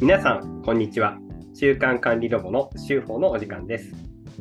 皆さん、こんにちは。中間管理ロボの修法のお時間です。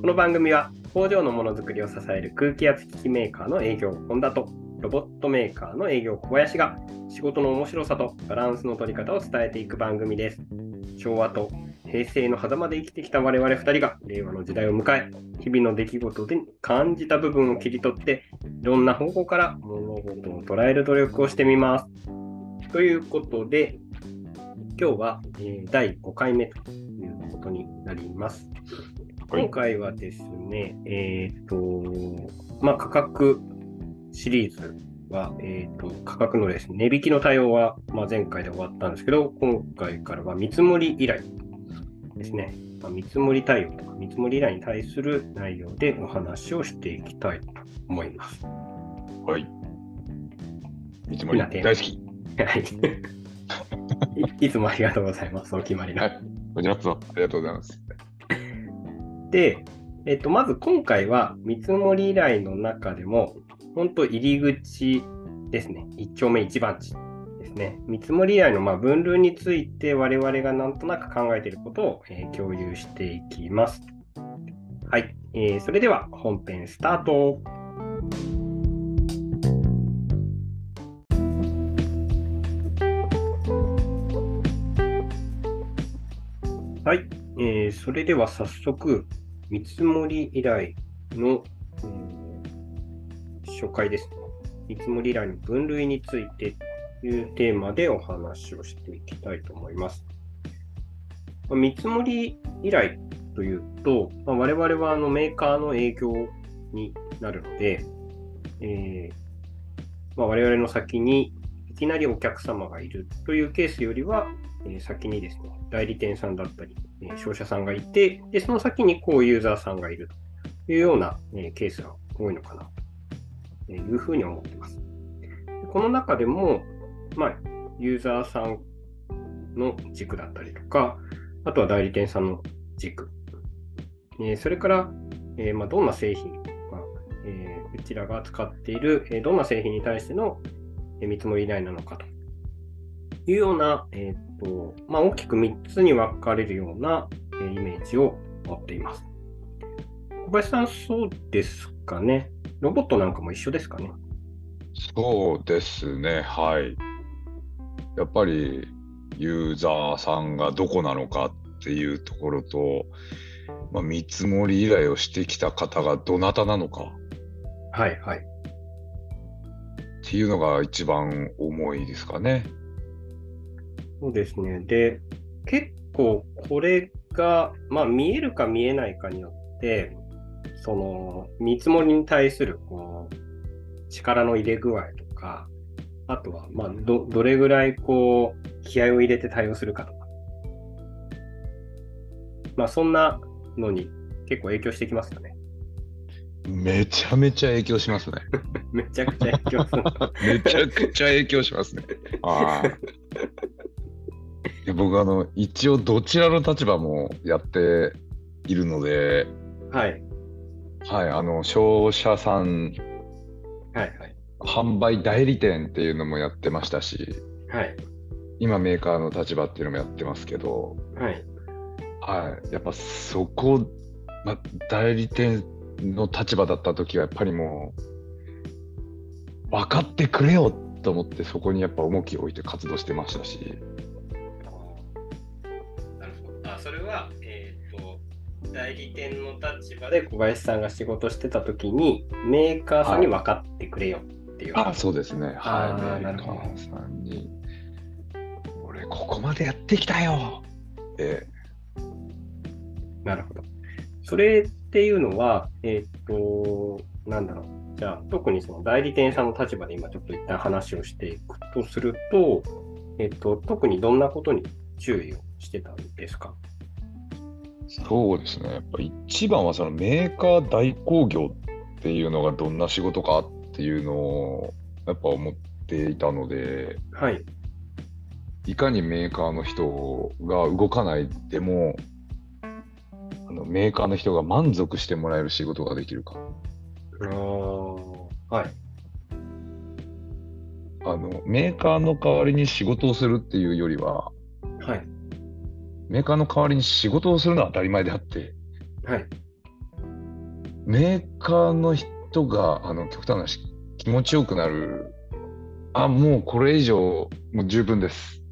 この番組は工場のものづくりを支える空気圧機器メーカーの営業本田とロボットメーカーの営業小林が仕事の面白さとバランスの取り方を伝えていく番組です。昭和と平成の狭間で生きてきた我々2人が令和の時代を迎え、日々の出来事で感じた部分を切り取って、いろんな方向から物事を捉える努力をしてみます。ということで、今日は、えー第5回目ということになります。はい今回はですね、えっ、と、まあ、価格シリーズは、えっ、と、価格のですね、値引きの対応は、まあ、前回で終わったんですけど、今回からは見積もり依頼ですね。まあ、見積もり対応とか、見積もり依頼に対する内容でお話をしていきたいと思います。はい。見積もり大好き。はい。い いつもありがとうございます。その決まりの。はい。こちらこそありがとうございます。で、えっと、まず今回は見積もり依頼の中でも、本当入り口ですね。一丁目一番地ですね。見積もり依頼のまあ分類について我々がなんとなく考えていることを、えー共有していきます。はい、えーそれでは本編スタート。はい、えーそれでは早速、見積もり依頼の、えー紹介ですね。見積もり依頼の分類についてというテーマでお話をしていきたいと思います。まあ見積もり依頼というと、まあ、我々はあのメーカーの営業になるので、えーまあ、我々の先にいきなりお客様がいるというケースよりは、え先にですね、代理店さんだったり、え商社さんがいて、で、その先にこうユーザーさんがいるというような、えケースが多いのかなというふうに思っています。この中でも、まあ、ユーザーさんの軸だったりとか、あとは代理店さんの軸、えそれから、えま、どんな製品、まえーうちらが扱っている、えどんな製品に対しての、見積もり依頼なのかというような、えーとまあ、大きく3つに分かれるような、えーイメージを持っています。小林さん、そうですかね。ロボットなんかも一緒ですかね。そうですね。はい。やっぱりユーザーさんがどこなのかっていうところと、まあ、見積もり依頼をしてきた方がどなたなのかはいはい。っていうのが一番重いですかね。そうですね。で、結構これが、まあ、見えるか見えないかによって、その見積もりに対するこう力の入れ具合とか、あとは、まあ、どどれぐらいこう気合を入れて対応するかとか、まあ、そんなのに結構影響してきますよね。めちゃめちゃ影響しますね。めちゃくちゃ影響する。めちゃくちゃ影響しますね。ああ。いや僕あの一応どちらの立場もやっているので、はい。はい、あの商社さんはいはい。販売代理店っていうのもやってましたし、はい。今メーカーの立場っていうのもやってますけど、はい。はい、やっぱそこ、ま、代理店の立場だった時はやっぱりもう分かってくれよと思ってそこにやっぱ重きを置いて活動してましたし、なるほど。あ、それは、えっ、と、代理店の立場で小林さんが仕事してた時に、メーカーさんに分かってくれよっていう。あそうですね、はい、メーカなるほどーさんに、俺ここまでやってきたよえなるほど。それっていうのは、えっ、と、なんだろう。じゃあ、特にその代理店さんの立場で今ちょっと一旦話をしていくとすると、えっ、と、特にどんなことに注意をしてたんですか？そうですね、やっぱ一番はそのメーカー代行業っていうのがどんな仕事かっていうのをやっぱ思っていたので、はい。いかにメーカーの人が動かないでも、あのメーカーの人が満足してもらえる仕事ができるか。あーはい。あのメーカーの代わりに仕事をするっていうよりは、はい。メーカーの代わりに仕事をするのは当たり前であって、はい。メーカーの人が、あの、極端な話、気持ちよくなる。あ、もうこれ以上、もう十分です。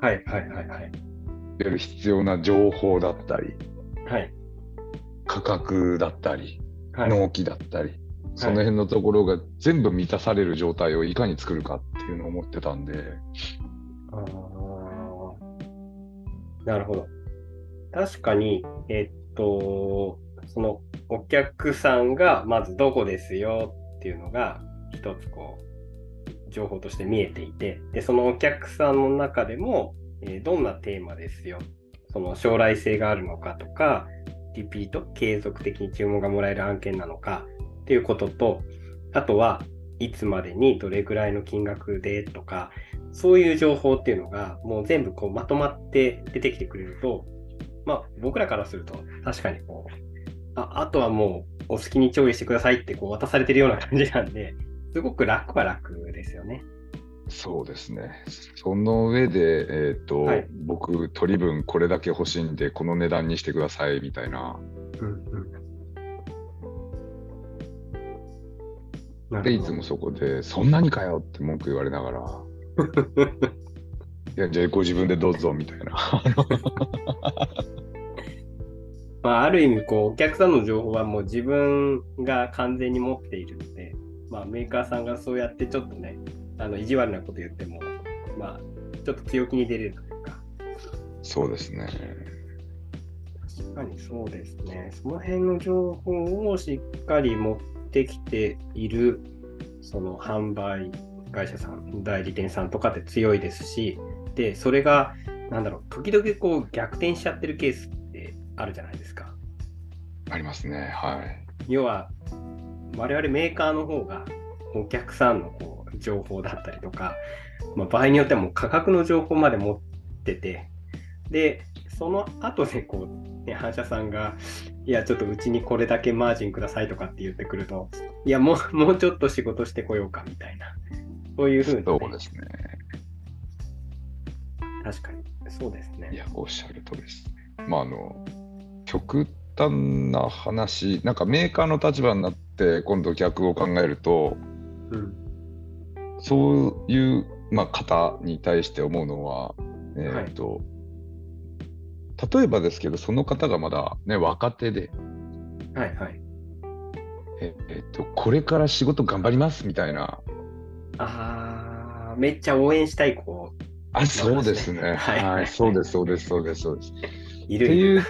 はいはいはいはい。出る必要な情報だったり、はい。価格だったり、はい。納期だったり、その辺のところが全部満たされる状態をいかに作るかっていうのを思ってたんで、あーなるほど。確かに、えっと、そのお客さんがまずどこですよっていうのが一つこう情報として見えていて、で、そのお客さんの中でも、えどんなテーマですよ、その将来性があるのかとか、リピート、継続的に注文がもらえる案件なのか？っていうことと、あとはいつまでにどれぐらいの金額で？とか、そういう情報っていうのがもう全部こうまとまって出てきてくれると、まあ僕らからすると確かにこう、ああとはもうお好きに調理してくださいってこう渡されてるような感じなんで、すごく楽は楽ですよね。そうですね。その上で、えっ、と、はい僕、取り分これだけ欲しいんで、この値段にしてくださいみたいな。うんうん。なで、いつもそこで、そんなにかよって文句言われながら、いや、じゃあご自分でどうぞみたいな。まあ、ある意味こうお客さんの情報はもう自分が完全に持っているので、まあ、メーカーさんがそうやってちょっとねあの意地悪なこと言っても、まあ、ちょっと強気に出れるというかそうですね。確かにそうですねその辺の情報をしっかり持ってきているその販売会社さん代理店さんとかって強いですしでそれがなんだろう時々こう逆転しちゃってるケースってあるじゃないですか。ありますね。はい。要は我々メーカーの方がお客さんのこう情報だったりとか、まあ、場合によってはもう価格の情報まで持っててでその後でこう、ね、反社さんがいやちょっとうちにこれだけマージンくださいとかって言ってくるといやもうもうちょっと仕事してこようかみたいなそういうふうに、そうですね。確かにそうですねいや、おっしゃるとりです。まあ、あの、極端な話、なんかメーカーの立場になって、今度逆を考えると、うんそういう、まあ、方に対して思うのは、えっ、と、例えばですけど、その方がまだね、若手で、はいはいええっと、これから仕事頑張りますみたいな、あーめっちゃ応援したい子あ、そうですね。はいはいはい、そうです、そうです、そうです、そうです。いるっていう、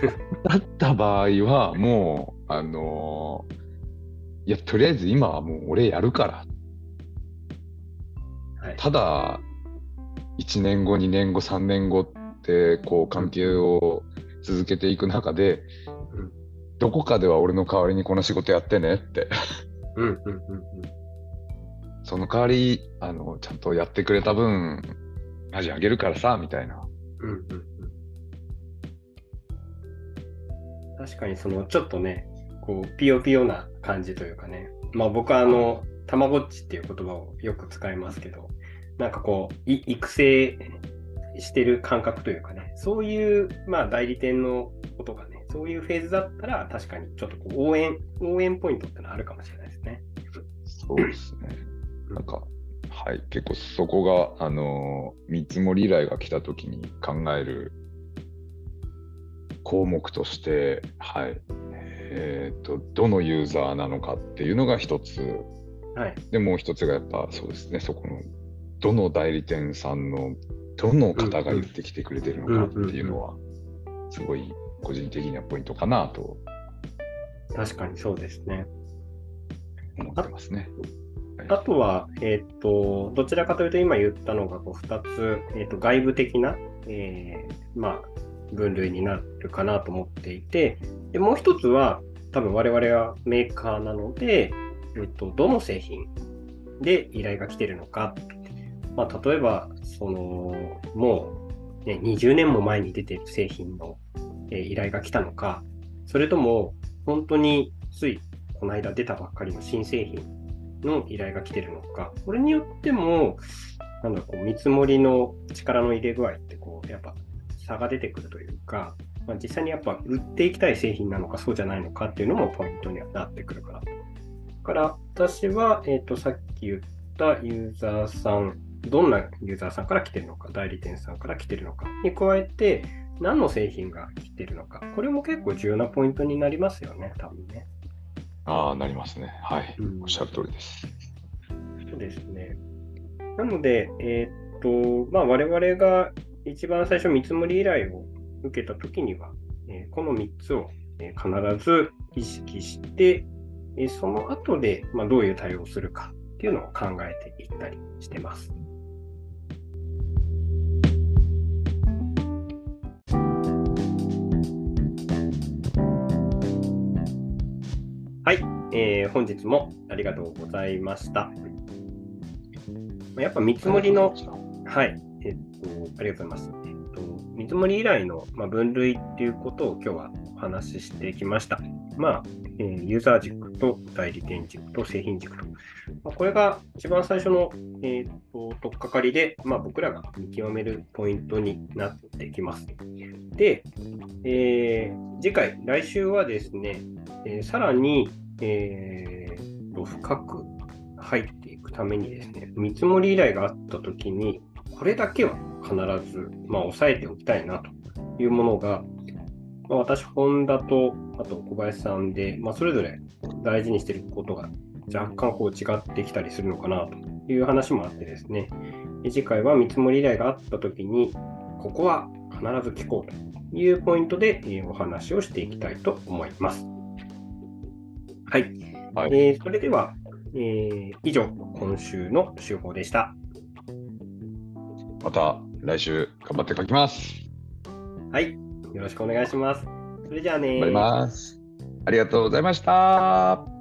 だった場合は、もう、あのーいや、とりあえず今はもう俺やるから。はいただ、1年後、2年後、3年後って、こう、関係を続けていく中で、うん。どこかでは俺の代わりにこの仕事やってねって、うんうんうんうん。その代わり、あの、ちゃんとやってくれた分、マジあげるからさ、みたいな。うんうんうん。確かにそのちょっとね、こうピヨピヨな感じというかね、まあ僕はあの、たまごっちっていう言葉をよく使いますけど、なんかこう、い育成してる感覚というかね、そういう、まあ代理店のことがね、そういうフェーズだったら確かにちょっとこう応援、応援ポイントってのはあるかもしれないですね。そうですね。なんか、はい、結構そこが、あのー見積もり依頼が来たときに考える項目として、はい、えっ、と、どのユーザーなのかっていうのが一つ、はい。でもう一つがやっぱそうですね、そこの、どの代理店さんの、どの方が言ってきてくれてるのかっていうのは、すごい個人的にはポイントかなと確かにそうですね。思ってますね。あとは、えっ、と、どちらかというと今言ったのがこう2つ、えっ、と、外部的な、えーまあ、分類になるかなと思っていて、でもう一つは、多分我々はメーカーなので、えっ、と、どの製品で依頼が来てるのか。まあ、例えば、その、もう、ね、20年も前に出ている製品の、え依頼が来たのか、それとも、本当についこの間出たばっかりの新製品の依頼が来てるのか、これによっても、なんだろこう見積もりの力の入れ具合って、こう、やっぱ差が出てくるというか、まあ、実際にやっぱ売っていきたい製品なのかそうじゃないのかっていうのもポイントにはなってくるかなと。だから私は、えーと、さっき言ったユーザーさん、どんなユーザーさんから来てるのか、代理店さんから来てるのかに加えて、何の製品が来てるのか、これも結構重要なポイントになりますよね、多分ね。ああ、なりますね。はい、うん、おっしゃる通りです。そうですね。なので、えー、っと、まあ、我々が一番最初見積もり依頼を受けたときには、えー、この3つを、えー、必ず意識して、えその後で、まあ、どういう対応をするかっていうのを考えていったりしてます。えー、本日もありがとうございました。やっぱ見積もりの、はい、えっと、ありがとうございます。えっと、見積もり依頼の、まあ、分類っていうことを今日はお話ししてきました。まあ、えー、ユーザー軸と代理店軸と製品軸と。まあ、これが一番最初の、えーと、とっかかりで、まあ、僕らが見極めるポイントになってきます。で、えー、次回、来週はですね、えー、さらに、えー、と深く入っていくためにですね、見積もり依頼があったときに、これだけは必ず、まあ、押さえておきたいなというものが、まあ、私、本田と、あと小林さんで、まあ、それぞれ大事にしていることが若干こう違ってきたりするのかなという話もあってですね、次回は見積もり依頼があったときに、ここは必ず聞こうというポイントでお話をしていきたいと思います。はい。はい、えー、それでは、えー、以上、今週の手法でした。また来週頑張って書きます。はい。よろしくお願いします。それじゃあね。ありがとうございました。